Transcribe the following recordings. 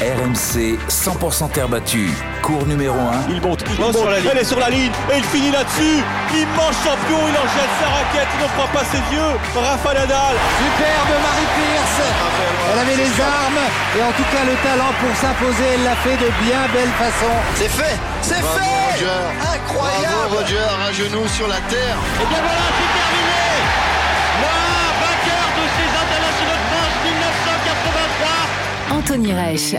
RMC 100% terre battue. Cours numéro 1. Il monte, il monte, elle est sur la ligne et il finit là-dessus. Immense champion, il en jette sa raquette, il ne fera pas ses yeux. Rafa Nadal. Superbe Marie Pierce. Elle avait les armes et en tout cas le talent pour s'imposer. Elle l'a fait de bien belle façon. C'est fait, c'est fait. Roger. Incroyable. Bravo Roger, un genou sur la terre. Et bien voilà, c'est terminé. Anthony Reich.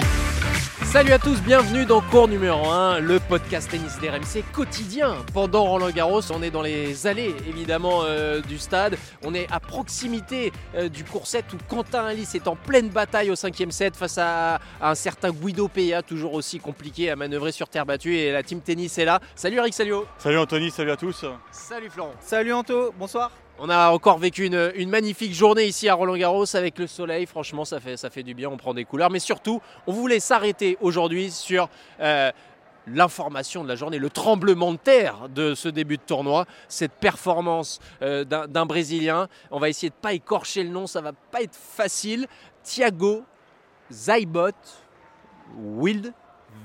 Salut à tous, bienvenue dans cours numéro 1, le podcast tennis d'RMC quotidien. Pendant Roland Garros, on est dans les allées évidemment euh, du stade. On est à proximité euh, du cours 7 où Quentin Alice est en pleine bataille au 5 set face à, à un certain Guido Pea, toujours aussi compliqué à manœuvrer sur terre battue. Et la team tennis est là. Salut Eric Salio. Salut Anthony, salut à tous. Salut Florent. Salut Anto, bonsoir. On a encore vécu une, magnifique journée ici à Roland Garros avec le soleil. Franchement, ça fait, du bien. On prend des couleurs. Mais surtout, on voulait s'arrêter aujourd'hui sur euh, l'information de la journée, le tremblement de terre de ce début de tournoi, cette performance euh, d'un Brésilien. On va essayer de pas écorcher le nom, ça va pas être facile. Thiago Zaibot Wild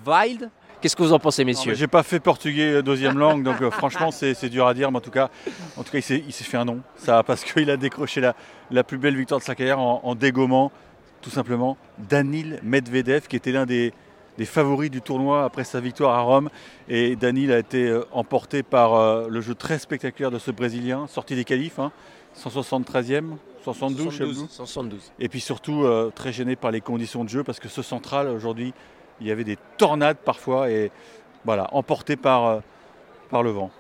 Wild. Qu'est-ce que vous en pensez, messieurs J'ai pas fait portugais euh, deuxième langue, donc euh, franchement c'est dur à dire, mais en tout cas, en tout cas il s'est fait un nom. Ça parce qu'il a décroché la, la plus belle victoire de sa carrière en, en dégommant tout simplement Danil Medvedev, qui était l'un des, des favoris du tournoi après sa victoire à Rome. Et Danil a été euh, emporté par euh, le jeu très spectaculaire de ce Brésilien, sorti des qualifs, hein, 173e, 72, je sais plus. 72. Et puis surtout euh, très gêné par les conditions de jeu parce que ce central aujourd'hui, il y avait des tornades parfois et voilà, emporté par, euh, par le vent.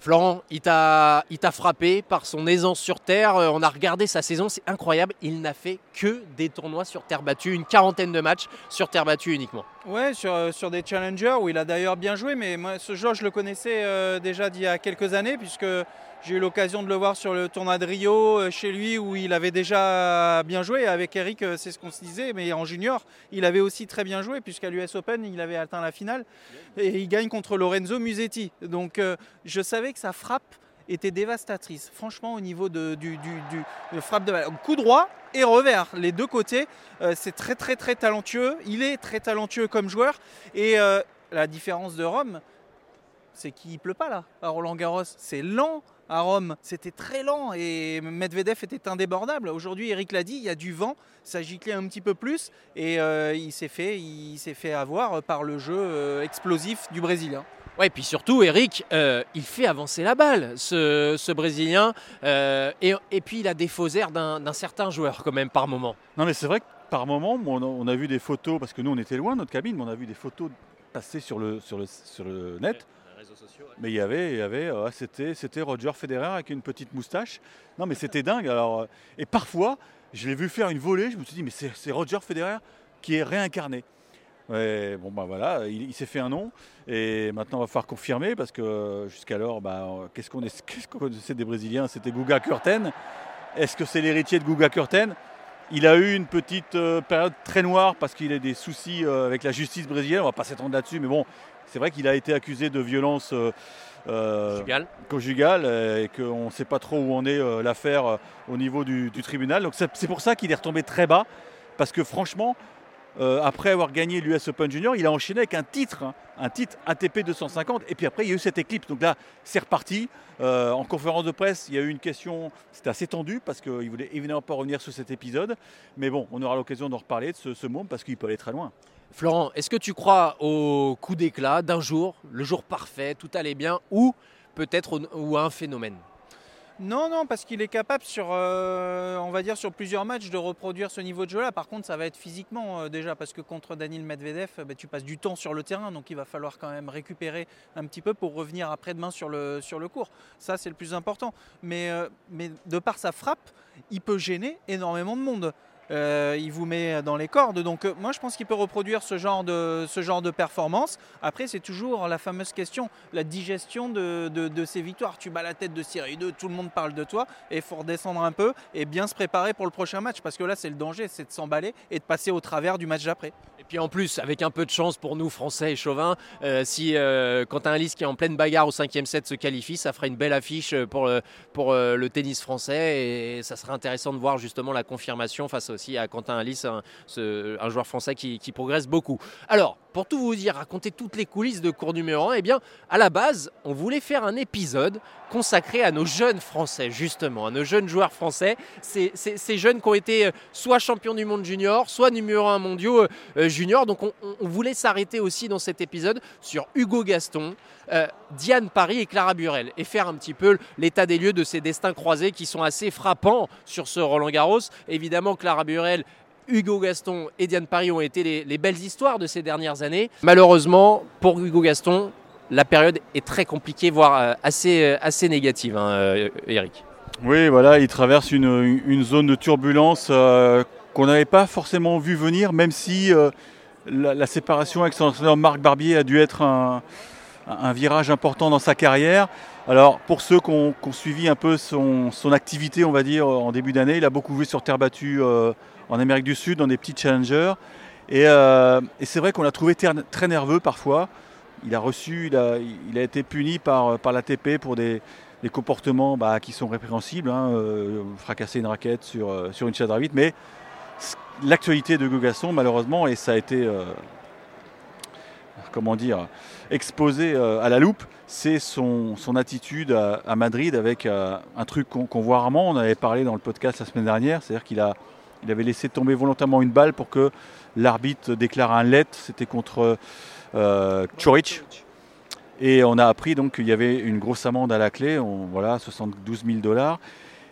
Florent, il t'a il t'a frappé par son aisance sur terre. Euh, On a regardé sa saison, c'est incroyable. Il n'a fait que des tournois sur terre battue, une quarantaine de matchs sur terre battue uniquement. Ouais, sur, euh, sur des challengers où il a d'ailleurs bien joué, mais moi ce joueur je le connaissais euh, déjà d'il y a quelques années puisque j'ai eu l'occasion de le voir sur le tournoi de Rio euh, chez lui où il avait déjà bien joué. Avec Eric, euh, c'est ce qu'on se disait, mais en junior, il avait aussi très bien joué puisqu'à l'US Open, il avait atteint la finale et il gagne contre Lorenzo Musetti. Donc euh, je savais que sa frappe était dévastatrice. Franchement, au niveau de, du, du, frappe de balle. Coup droit et revers, les deux côtés. C'est très très très talentueux. Il est très talentueux comme joueur. Et la différence de Rome, c'est qu'il pleut pas là, à Roland Garros. C'est lent à Rome. C'était très lent et Medvedev était indébordable. Aujourd'hui, Eric l'a dit, il y a du vent. Ça giclait un petit peu plus et euh, il s'est fait, il s'est fait avoir par le jeu euh, explosif du Brésilien. Ouais, et puis surtout, Eric, euh, il fait avancer la balle, ce, ce Brésilien. Euh, et, et puis, il a des faux airs d'un certain joueur, quand même, par moment. Non mais c'est vrai que par moment, on a, on a vu des photos, parce que nous on était loin de notre cabine, mais on a vu des photos passer sur le, sur le, sur le net. Mais il y avait, il y avait euh, c'était, c'était Roger Federer avec une petite moustache. Non, mais c'était dingue. Alors, euh, et parfois, je l'ai vu faire une volée. Je me suis dit, mais c'est, Roger Federer qui est réincarné. Ouais, bon, bah voilà, il, s'est fait un nom. Et maintenant, on va falloir confirmer parce que euh, jusqu'alors, bah, qu'est-ce qu'on, est, qu'est-ce qu'on connaissait des Brésiliens? C'était Guga Kurten. Est-ce que c'est l'héritier de Guga Kurten? Il a eu une petite période très noire parce qu'il a des soucis avec la justice brésilienne. On va pas s'étendre là-dessus, mais bon, c'est vrai qu'il a été accusé de violence euh, euh, Conjugal. conjugale euh, et qu'on ne sait pas trop où en est euh, l'affaire au niveau du, du tribunal. Donc c'est pour ça qu'il est retombé très bas parce que franchement, euh, après avoir gagné l'US Open Junior, il a enchaîné avec un titre, hein, un titre ATP 250. Et puis après, il y a eu cette éclipse. Donc là, c'est reparti. Euh, en conférence de presse, il y a eu une question, c'était assez tendu parce qu'il voulait évidemment pas revenir sur cet épisode. Mais bon, on aura l'occasion d'en reparler de ce, ce môme parce qu'il peut aller très loin. Florent, est-ce que tu crois au coup d'éclat d'un jour, le jour parfait, tout allait bien, ou peut-être ou à un phénomène? Non, non, parce qu'il est capable sur, euh, va dire, sur plusieurs matchs de reproduire ce niveau de jeu-là. Par contre, ça va être physiquement euh, déjà, parce que contre Daniel Medvedev, euh, bah, tu passes du temps sur le terrain, donc il va falloir quand même récupérer un petit peu pour revenir après-demain sur le, sur le court. Ça, c'est le plus important. Mais, mais de par sa frappe, il peut gêner énormément de monde. Euh, il vous met dans les cordes. Donc euh, moi je pense qu'il peut reproduire ce genre de, performance. Après c'est toujours la fameuse question, la digestion de, ces victoires. Tu bats la tête de série 2, tout le monde parle de toi et il faut redescendre un peu et bien se préparer pour le prochain match parce que là c'est le danger, c'est de s'emballer et de passer au travers du match d'après. Et puis en plus, avec un peu de chance pour nous, Français et Chauvin, euh, si euh, Quentin Alice qui est en pleine bagarre au cinquième set se qualifie, ça fera une belle affiche pour, le- tennis français et ça serait intéressant de voir justement la confirmation face, aussi à Quentin Alice, un, joueur français qui, progresse beaucoup. Alors, pour tout vous dire, raconter toutes les coulisses de cours numéro 1, eh bien, à la base, on voulait faire un épisode consacré à nos jeunes Français, justement, à nos jeunes joueurs français, ces, jeunes qui ont été euh, soit champions du monde junior, soit numéro 1 mondiaux euh, junior. Donc, on, on voulait s'arrêter aussi dans cet épisode sur Hugo Gaston, euh, Diane Paris et Clara Burel et faire un petit peu l'état des lieux de ces destins croisés qui sont assez frappants sur ce Roland Garros. Évidemment, Clara Burel Hugo Gaston et Diane Paris ont été les, belles histoires de ces dernières années. Malheureusement, pour Hugo Gaston, la période est très compliquée, voire euh, assez, euh, assez négative, hein, Eric. Oui, voilà, il traverse une, zone de turbulence qu'on n'avait pas forcément vu venir, même si la, séparation avec son entraîneur Marc Barbier a dû être un, un virage important dans sa carrière. Alors pour ceux qui ont, suivi un peu son, activité, on va dire, en début d'année, il a beaucoup joué sur terre battue euh, en Amérique du Sud, dans des petits challengers. Et, euh, c'est vrai qu'on l'a trouvé très nerveux parfois. Il a reçu, il a, été puni par, par l'ATP pour des, comportements bah, qui sont répréhensibles, hein, euh, fracasser une raquette sur, une chaise vite. Mais l'actualité de Gogasson, malheureusement, et ça a été comment dire, exposé euh, à la loupe, c'est son, attitude à, Madrid avec euh, un truc qu'on voit rarement. On avait parlé dans le podcast la semaine dernière, c'est-à-dire qu'il avait laissé tomber volontairement une balle pour que l'arbitre déclare un let. C'était contre euh, Choric. Et on a appris donc qu'il y avait une grosse amende à la clé, on, voilà, 72 000 dollars.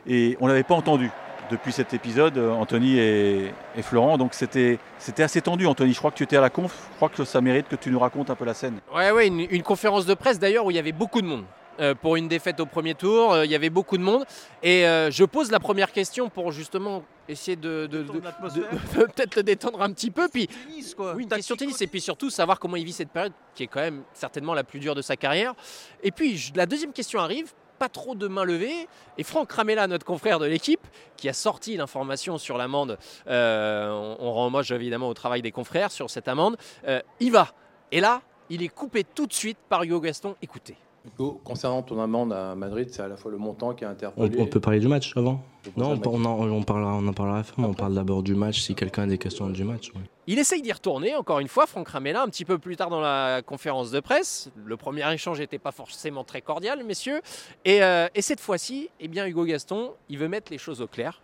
Et on n'avait pas entendu depuis cet épisode, euh, Anthony et, Florent. Donc c'était assez tendu, Anthony. Je crois que tu étais à la conf. Je crois que ça mérite que tu nous racontes un peu la scène. Ouais, ouais, une, conférence de presse d'ailleurs où il y avait beaucoup de monde. Euh, pour une défaite au premier tour, euh, il y avait beaucoup de monde. Et je pose la première question pour justement essayer de, peut-être le détendre un petit peu. Puis, tennis, quoi. Oui, une question tennis. Et puis surtout savoir comment il vit cette période qui est quand même certainement la plus dure de sa carrière. Et puis la deuxième question arrive pas trop de mains levées. Et Franck Ramella, notre confrère de l'équipe, qui a sorti l'information sur l'amende, euh, on, rend hommage évidemment au travail des confrères sur cette amende, euh, il va. Et là, il est coupé tout de suite par Hugo Gaston. Écoutez. Concernant ton amende à Madrid, c'est à la fois le montant qui a interpellé. On, peut parler du match avant Non, on, on, on, parlera, on en parlera à On parle d'abord du match si quelqu'un a des questions du match. Il essaye d'y retourner, encore une fois, Franck Ramella, un petit peu plus tard dans la conférence de presse. Le premier échange n'était pas forcément très cordial, messieurs. Et, euh, et cette fois-ci, eh bien, Hugo Gaston, il veut mettre les choses au clair.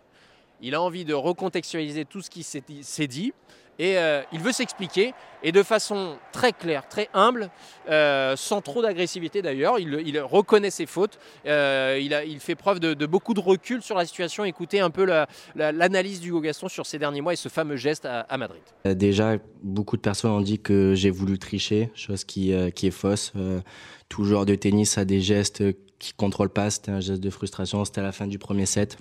Il a envie de recontextualiser tout ce qui s'est dit et euh, il veut s'expliquer et de façon très claire, très humble, euh, sans trop d'agressivité d'ailleurs. Il, reconnaît ses fautes, euh, il, fait preuve de, beaucoup de recul sur la situation. Écoutez un peu l'analyse du Gaston sur ces derniers mois et ce fameux geste à, Madrid. Déjà, beaucoup de personnes ont dit que j'ai voulu tricher, chose qui, est fausse. tout joueur de tennis a des gestes qui contrôlent pas. C'était un geste de frustration. C'était à la fin du premier set.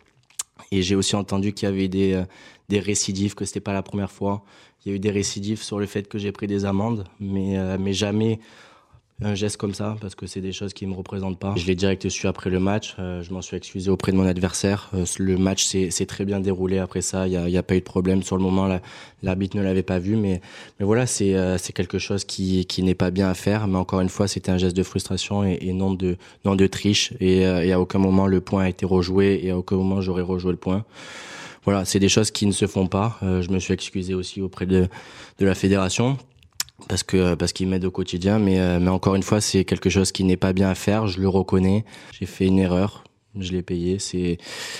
Et j'ai aussi entendu qu'il y avait des, euh, des récidives, que c'était pas la première fois. Il y a eu des récidives sur le fait que j'ai pris des amendes, mais, euh, mais jamais un geste comme ça parce que c'est des choses qui me représentent pas. Je l'ai direct su après le match. Euh, je m'en suis excusé auprès de mon adversaire. Euh, le match s'est très bien déroulé après ça. Il n'y a, pas eu de problème sur le moment. L'arbitre ne l'avait pas vu, mais voilà, c'est euh, c'est quelque chose qui n'est pas bien à faire. Mais encore une fois, c'était un geste de frustration et, non de triche. Et, à aucun moment le point a été rejoué et à aucun moment j'aurais rejoué le point voilà, c'est des choses qui ne se font pas. je me suis excusé aussi auprès de la fédération parce que parce qu'il m'aide au quotidien mais euh, mais encore une fois c'est quelque chose qui n'est pas bien à faire je le reconnais. J'ai fait une erreur je l'ai payé c'est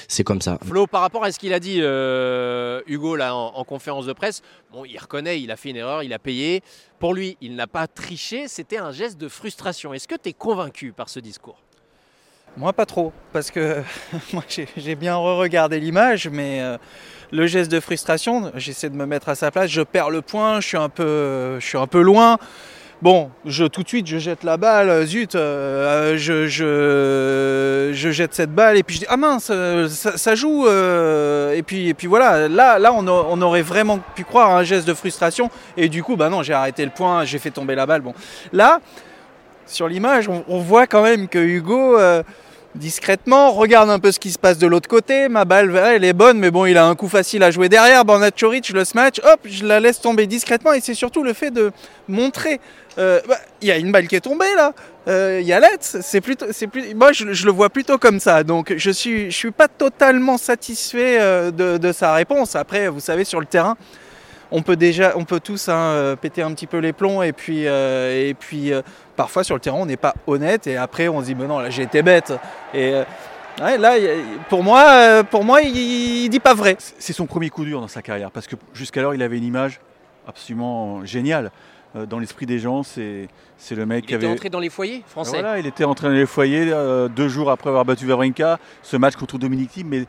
c'est comme ça. Flo par rapport à ce qu'il a dit euh, Hugo là en, conférence de presse bon il reconnaît il a fait une erreur il a payé. Pour lui il n'a pas triché c'était un geste de frustration. Est-ce que tu es convaincu par ce discours? Moi pas trop parce que moi j'ai bien re-regardé l'image mais euh, le geste de frustration, j'essaie de me mettre à sa place, je perds le point, je suis un peu, je suis un peu loin. Bon, je, tout de suite, je jette la balle, zut, euh, je, je, jette cette balle et puis je dis, ah mince, ça, joue. Euh, et, puis, et puis voilà, là, là on, aurait vraiment pu croire à un geste de frustration. Et du coup, bah non, j'ai arrêté le point, j'ai fait tomber la balle. Bon, là, sur l'image, on, voit quand même que Hugo, euh, discrètement, regarde un peu ce qui se passe de l'autre côté. Ma balle, elle est bonne, mais bon, il a un coup facile à jouer derrière. Choric, le smash, hop, je la laisse tomber discrètement. Et c'est surtout le fait de montrer. Euh, bah, il y a une balle qui est tombée là. Euh, Il y a. C'est plutôt. Moi, je, le vois plutôt comme ça. Donc, je suis, suis pas totalement satisfait euh, de, sa réponse. Après, vous savez, sur le terrain. On peut déjà, on peut tous hein, péter un petit peu les plombs et puis, euh, et puis parfois sur le terrain on n'est pas honnête et après on se dit mais non là j'ai été bête. Et ouais, là pour moi pour moi il, il dit pas vrai. C'est son premier coup dur dans sa carrière parce que jusqu'alors il avait une image absolument géniale. Dans l'esprit des gens c'est c'est le mec il qui était avait entré dans les foyers français. Voilà il était entré dans les foyers euh, deux jours après avoir battu Wawrinka ce match contre Dominique Thiem mais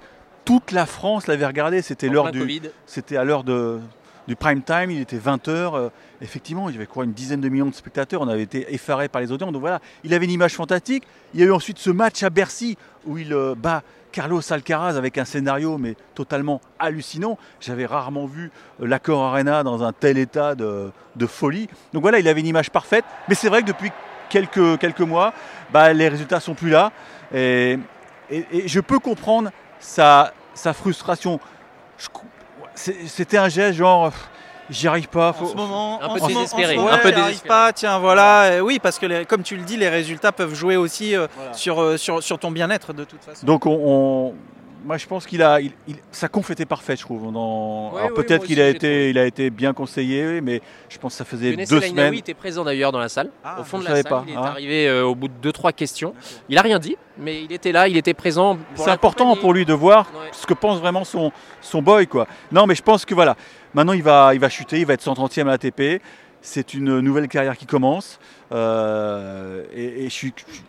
toute la France l'avait regardé. C'était l'heure du c'était à l'heure de du prime time, il était 20h. Euh, effectivement, il y avait quoi, une dizaine de millions de spectateurs. On avait été effarés par les audiences. Donc voilà, il avait une image fantastique. Il y a eu ensuite ce match à Bercy où il euh, bat Carlos Alcaraz avec un scénario mais totalement hallucinant. J'avais rarement vu euh, l'accord Arena dans un tel état de, folie. Donc voilà, il avait une image parfaite. Mais c'est vrai que depuis quelques, mois, bah, les résultats sont plus là. Et, je peux comprendre sa, frustration. C'était un geste genre j'y arrive pas. Faut... En ce moment, un peu en désespéré. Ouais, un peu désespéré. pas, tiens, voilà. Euh, oui, parce que les, comme tu le dis, les résultats peuvent jouer aussi euh, voilà. sur, euh, sur, sur ton bien-être de toute façon. Donc, on, on, moi, je pense qu'il a, il, il, sa conf était parfaite, je trouve. Dans... Ouais, Alors oui, peut-être qu'il a été, il a été bien conseillé, mais je pense que ça faisait deux semaines. Oui, était présent d'ailleurs dans la salle, ah, au fond de je la savais salle. Pas. Il est Ah. arrivé euh, au bout de deux trois questions. Il a rien dit, mais il était là, il était présent. C'est important pour lui de voir Ouais. ce que pense vraiment son, son boy, quoi. Non, mais je pense que voilà. Maintenant, il va, il va chuter, il va être 130e à l'ATP. C'est une nouvelle carrière qui commence. Euh, et,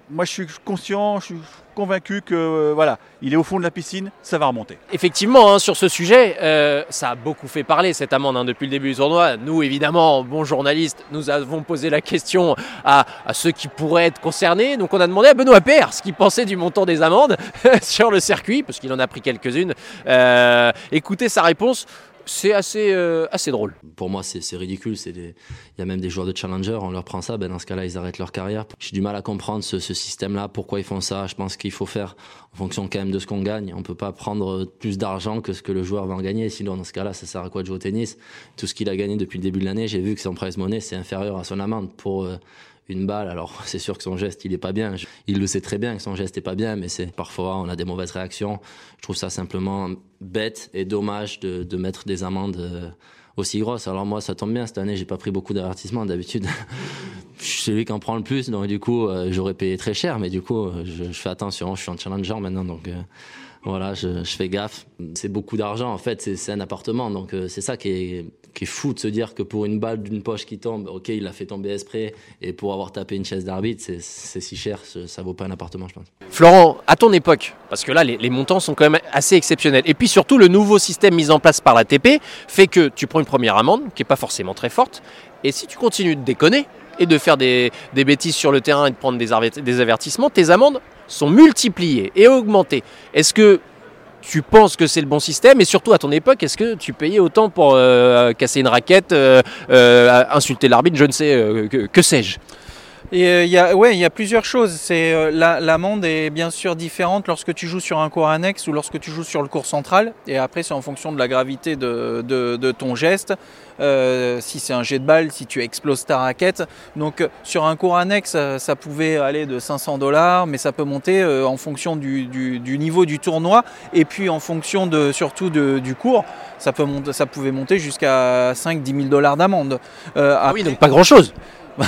moi, je suis conscient, je suis convaincu que euh, voilà, il est au fond de la piscine, ça va remonter. Effectivement, hein, sur ce sujet, euh, ça a beaucoup fait parler cette amende hein, depuis le début du tournoi. Nous, évidemment, bons journalistes, nous avons posé la question à, à, ceux qui pourraient être concernés. Donc, on a demandé à Benoît Père ce qu'il pensait du montant des amendes sur le circuit, parce qu'il en a pris quelques-unes. Écoutez sa réponse c'est assez, euh, assez drôle. Pour moi, c'est ridicule. Il y a même des joueurs de challenger, on leur prend ça, ben dans ce cas-là, ils arrêtent leur carrière. J'ai du mal à comprendre ce, ce système-là, pourquoi ils font ça. Je pense qu'il faut faire en fonction quand même de ce qu'on gagne. On peut pas prendre plus d'argent que ce que le joueur va en gagner. Sinon, dans ce cas-là, ça sert à quoi de jouer au tennis? Tout ce qu'il a gagné depuis le début de l'année, j'ai vu que son prize money, c'est inférieur à son amende pour... Euh, une balle. Alors c'est sûr que son geste il est pas bien. Il le sait très bien que son geste est pas bien, mais c'est parfois on a des mauvaises réactions. Je trouve ça simplement bête et dommage de, mettre des amendes euh, aussi grosses. Alors moi ça tombe bien cette année j'ai pas pris beaucoup d'avertissements. D'habitude je suis celui qui en prend le plus, donc du coup euh, j'aurais payé très cher, mais du coup je, je, fais attention. Je suis en challenger maintenant, donc. Euh, voilà, je, fais gaffe. C'est beaucoup d'argent en fait, c'est un appartement, donc euh, c'est ça qui est, qui est fou de se dire que pour une balle d'une poche qui tombe, ok, il l'a fait tomber esprit, et pour avoir tapé une chaise d'arbitre, c'est si cher, ça vaut pas un appartement, je pense. Florent, à ton époque, parce que là les, montants sont quand même assez exceptionnels, et puis surtout le nouveau système mis en place par l'ATP fait que tu prends une première amende qui est pas forcément très forte, et si tu continues de déconner et de faire des, des bêtises sur le terrain et de prendre des, des avertissements, tes amendes sont multipliées et augmentées. Est-ce que tu penses que c'est le bon système et surtout à ton époque, est-ce que tu payais autant pour euh, casser une raquette, euh, euh, insulter l'arbitre, je ne sais, que sais-je? Il y, a, ouais, il y a plusieurs choses. C'est L'amende la, est bien sûr différente lorsque tu joues sur un cours annexe ou lorsque tu joues sur le cours central. Et après, c'est en fonction de la gravité de, de, de ton geste. Euh, si c'est un jet de balle, si tu exploses ta raquette. Donc sur un cours annexe, ça, pouvait aller de 500 dollars, mais ça peut monter euh, en fonction du, du, du, niveau du tournoi et puis en fonction de, surtout de, du cours. Ça, peut monter, ça pouvait monter jusqu'à 5-10 000 dollars d'amende. Euh, ah oui, donc pas grand-chose.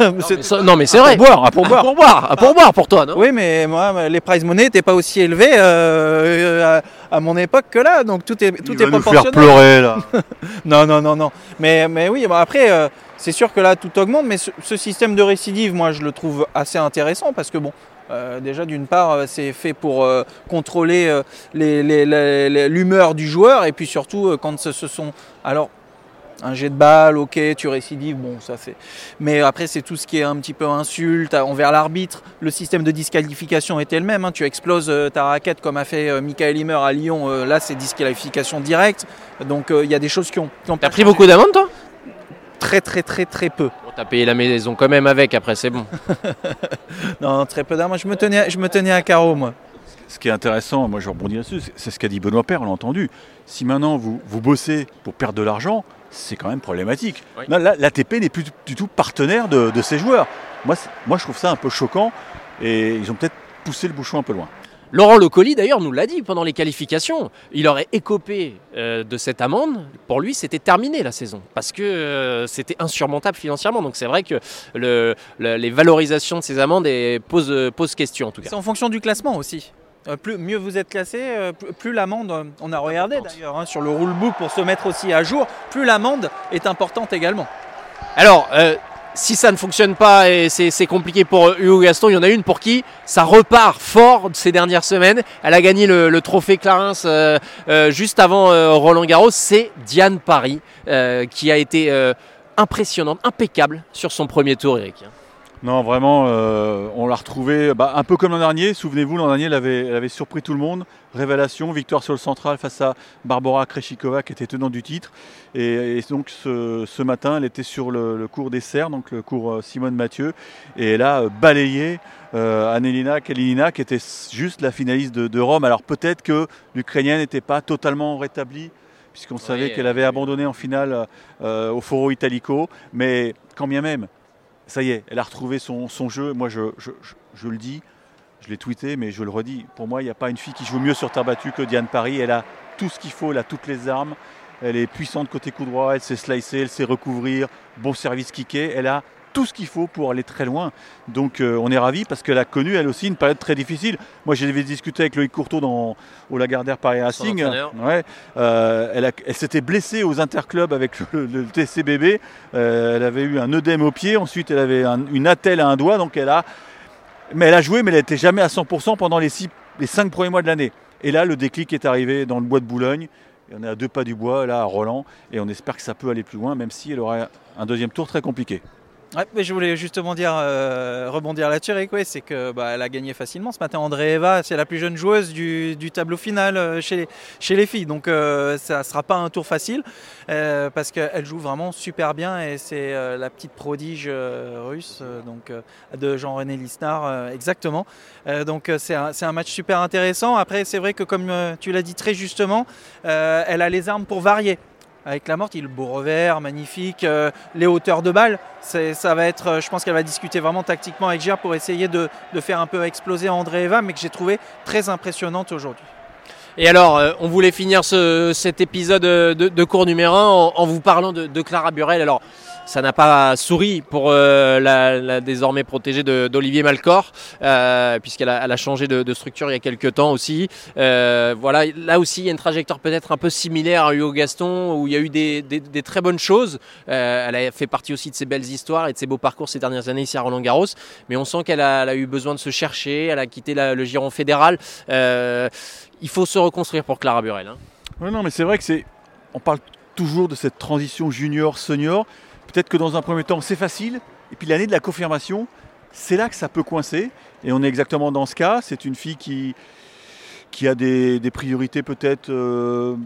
non mais c'est vrai. Pour boire, pour boire. pour boire, pour boire pour toi, non? Oui, mais moi, les prize money n'étaient pas aussi élevés euh, à, à, mon époque que là, donc tout est tout Il est va nous faire pleurer là. non, non, non, non. Mais, mais oui, bah après, euh, c'est sûr que là, tout augmente, mais ce, ce, système de récidive, moi, je le trouve assez intéressant parce que bon. Euh, déjà d'une part c'est fait pour euh, contrôler l'humeur du joueur et puis surtout euh, quand ce, ce sont alors un jet de balle, ok, tu récidives, bon, ça fait. Mais après, c'est tout ce qui est un petit peu insulte envers l'arbitre. Le système de disqualification était le même. Hein. Tu exploses euh, ta raquette comme a fait euh, Michael Himmer à Lyon. Euh, là, c'est disqualification directe. Donc, il y a des choses qui ont. T'as pris beaucoup d'amendes, toi? Très très très très peu. Bon, T'as payé la maison quand même avec, après c'est bon. non, très peu. Moi, je me tenais, je me tenais à carreau, moi. Ce qui est intéressant, moi je rebondis là-dessus, c'est ce qu'a dit Benoît Père, on l'a entendu. Si maintenant vous, vous bossez pour perdre de l'argent, c'est quand même problématique. Oui. L'ATP n'est plus du tout partenaire de, de ces joueurs. Moi, moi, je trouve ça un peu choquant et ils ont peut-être poussé le bouchon un peu loin. Laurent Lecoli d'ailleurs nous l'a dit pendant les qualifications. Il aurait écopé euh, de cette amende. Pour lui, c'était terminé la saison parce que euh, c'était insurmontable financièrement. Donc c'est vrai que le, le- les valorisations de ces amendes posent, posent question en tout cas. C'est en fonction du classement aussi. Euh, plus, mieux vous êtes classé, euh, plus, plus l'amende, on a regardé d'ailleurs hein, sur le rulebook pour se mettre aussi à jour, plus l'amende est importante également. Alors, euh, si ça ne fonctionne pas et c'est compliqué pour Hugo Gaston, il y en a une pour qui ça repart fort ces dernières semaines. Elle a gagné le, le trophée Clarins juste avant Roland Garros. C'est Diane Paris qui a été impressionnante, impeccable sur son premier tour, Eric. Non, vraiment, euh, on l'a retrouvé bah, un peu comme l'an dernier. Souvenez-vous, l'an dernier, elle avait, elle avait surpris tout le monde. Révélation, victoire sur le central face à Barbara Kreshikova, qui était tenante du titre. Et, et donc, ce, ce matin, elle était sur le, le cours des Serres, donc le cours euh, Simone Mathieu. Et elle a euh, balayé euh, Annelina Kalinina, qui était juste la finaliste de, de Rome. Alors, peut-être que l'Ukrainienne n'était pas totalement rétablie puisqu'on savait qu'elle avait abandonné en finale euh, au Foro Italico. Mais quand bien même, ça y est, elle a retrouvé son, jeu. Moi, je le dis, je l'ai tweeté, mais je le redis. Pour moi, il n'y a pas une fille qui joue mieux sur terre battue que Diane Paris. Elle a tout ce qu'il faut, elle a toutes les armes. Elle est puissante côté coup droit, elle sait slicer, elle sait recouvrir, bon service kické. Elle a tout ce qu'il faut pour aller très loin. Donc euh, on est ravis parce qu'elle a connu elle aussi une période très difficile. Moi j'avais discuté avec Loïc Courteau dans, au Lagardère Paris Racing. Ouais, euh, elle s'était blessée aux interclubs avec le, le TCBB. Euh, elle avait eu un œdème au pied, ensuite elle avait un- une attelle à un doigt, donc elle a. Mais elle a joué, mais elle n'était jamais à 100% pendant les, six, les cinq premiers mois de l'année. Et là, le déclic est arrivé dans le bois de Boulogne. Et on est à deux pas du bois, là, à Roland. Et on espère que ça peut aller plus loin, même si elle aura un deuxième tour très compliqué. Ouais, mais je voulais justement dire, euh, rebondir là-dessus, ouais, c'est que bah, a gagné facilement ce matin. André Eva, c'est la plus jeune joueuse du, tableau final euh, chez, les, filles, donc euh, ça ne sera pas un tour facile parce qu'elle joue vraiment super bien et c'est la petite prodige russe, donc de Jean-René Lisnard, exactement. Donc c'est un, match super intéressant. Après, c'est vrai que comme tu l'as dit très justement, elle a les armes pour varier. Avec la morte, il beau revers, magnifique, euh, les hauteurs de balle. Ça va être, euh, je pense qu'elle va discuter vraiment tactiquement avec Gir pour essayer de, faire un peu exploser André Eva, mais que j'ai trouvé très impressionnante aujourd'hui. Et alors, euh, on voulait finir ce- cet épisode de, cours numéro 1 en, en vous parlant de, de Clara Burel. Alors, ça n'a pas souri pour euh, la, désormais protégée d'Olivier Malcor, euh, puisqu'elle a, changé de, structure il y a quelques temps aussi. Euh, voilà, là aussi, il y a une trajectoire peut-être un peu similaire à Hugo Gaston, où il y a eu des, très bonnes choses. Elle a fait partie aussi de ses belles histoires et de ses beaux parcours ces dernières années ici à Roland Garros. Mais on sent qu'elle a, eu besoin de se chercher, elle a quitté le giron fédéral. Il faut se reconstruire pour Clara Burel. hein. Ouais, non, mais c'est vrai que c'est. On parle toujours de cette transition junior-senior. Peut-être que dans un premier temps, c'est facile. Et puis l'année de la confirmation, c'est là que ça peut coincer. Et on est exactement dans ce cas. C'est une fille qui, a des, des priorités peut-être. euh,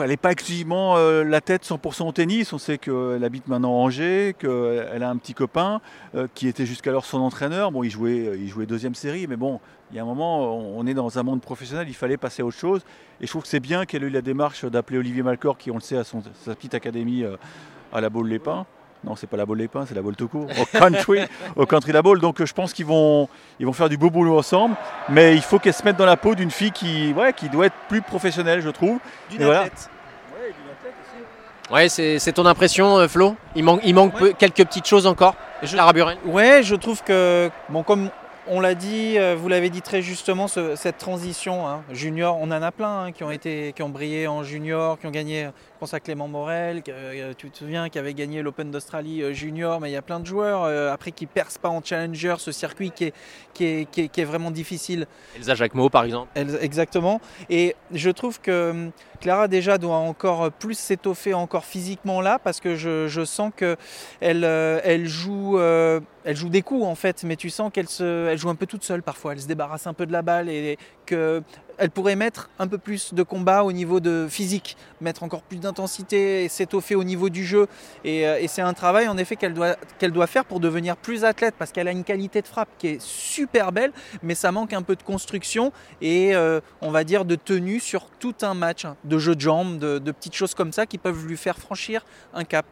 elle n'est pas exclusivement euh, la tête 100% au tennis. On sait qu'elle habite maintenant Angers, qu'elle a un petit copain euh, qui était jusqu'alors son entraîneur. Bon, il jouait, il jouait deuxième série, mais bon, il y a un moment, on est dans un monde professionnel, il fallait passer à autre chose. Et je trouve que c'est bien qu'elle ait eu la démarche d'appeler Olivier Malcor, qui, on le sait, a sa petite académie euh, à la Baule les Pins. Non, c'est pas la Baule les Pins, c'est la Baule tout court. Au country, au country la. Donc euh, je pense qu'ils vont, ils vont faire du beau boulot ensemble. Mais il faut qu'elle se mette dans la peau d'une fille qui, ouais, qui doit être plus professionnelle, je trouve. D'une Et voilà. athlète. Ouais, c'est c'est ton impression, euh, Flo? Il manque, il manque peu- quelques petites choses encore? Clara Burel. Ouais, je trouve que, bon, comme on l'a dit, euh, vous l'avez dit très justement, ce- cette transition hein, junior, on en a plein hein, qui ont été, qui ont brillé en junior, qui ont gagné. Je pense à Clément Morel, que, euh, tu te souviens, qui avait gagné l'Open d'Australie euh, junior, mais il y a plein de joueurs euh, après qui percent pas en challenger, ce circuit qui est, qui est, qui est- qui est vraiment difficile. Elsa Jacquemot, par exemple. Exactement. Et je trouve que hum, Clara déjà doit encore plus s'étoffer encore physiquement là parce que je, sens que elle, euh, elle joue, euh, elle joue des coups en fait, mais tu sens qu'elle se, qu'elle joue un peu toute seule parfois. Elle se débarrasse un peu de la balle et qu'elle pourrait mettre un peu plus de combat au niveau de physique, mettre encore plus d'intensité et s'étoffer au niveau du jeu. Et, euh, c'est un travail en effet qu'elle doit, qu'elle doit faire pour devenir plus athlète parce qu'elle a une qualité de frappe qui est super belle, mais ça manque un peu de construction et euh, on va dire de tenue sur tout un match, hein, de jeu de jambes, de petites choses comme ça qui peuvent lui faire franchir un cap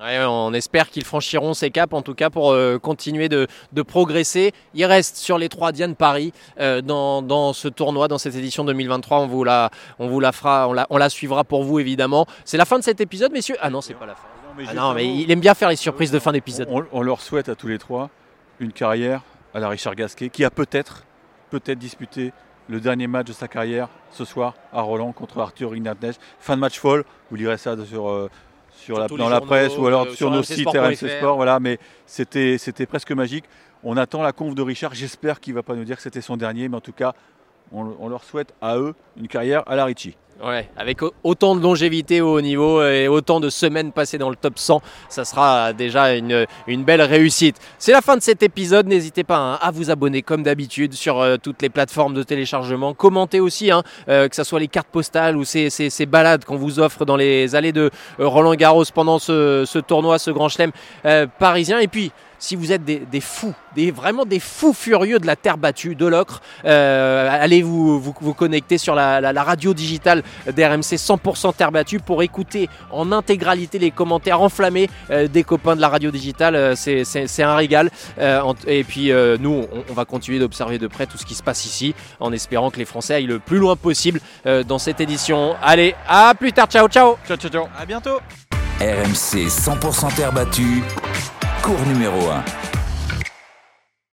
on espère qu'ils franchiront ces caps, en tout cas pour euh, continuer de, progresser. Il reste sur les trois Diane Paris euh, dans, ce tournoi, dans cette édition 2023. On vous la, on vous la fera, on la, suivra pour vous évidemment. C'est la fin de cet épisode, messieurs? Ah non, c'est pas la fin. Non, mais, ah il aime bien faire les surprises de fin d'épisode. On, leur souhaite à tous les trois une carrière à la Richard Gasquet, qui a peut-être, peut-être disputé le dernier match de sa carrière ce soir à Roland contre Arthur Ignatnej. Fin de match folle, vous lirez ça sur, euh, sur la, dans la presse ou alors euh, sur, nos sites RMC Sport. Voilà, mais c'était presque magique. On attend la conf de Richard. J'espère qu'il ne va pas nous dire que c'était son dernier, mais en tout cas, on, leur souhaite à eux une carrière à la Richie. Ouais, avec autant de longévité au haut niveau et autant de semaines passées dans le top 100, ça sera déjà une, belle réussite. C'est la fin de cet épisode. N'hésitez pas hein, à vous abonner comme d'habitude sur euh, toutes les plateformes de téléchargement. Commentez aussi, hein, euh, que ce soit les cartes postales ou ces, balades qu'on vous offre dans les allées de euh, Roland Garros pendant ce, tournoi, ce grand chelem parisien. Et puis, si vous êtes des, fous, des, vraiment des fous furieux de la terre battue, de l'ocre, allez vous, vous, connecter sur la, radio digitale d'RMC 100% terre battue pour écouter en intégralité les commentaires enflammés euh, des copains de la radio digitale. Euh, c'est un régal. et puis nous, on, va continuer d'observer de près tout ce qui se passe ici en espérant que les Français aillent le plus loin possible dans cette édition. Allez, à plus tard. Ciao, ciao. Ciao, ciao, ciao. À bientôt. RMC 100% terre battue cours numéro 1.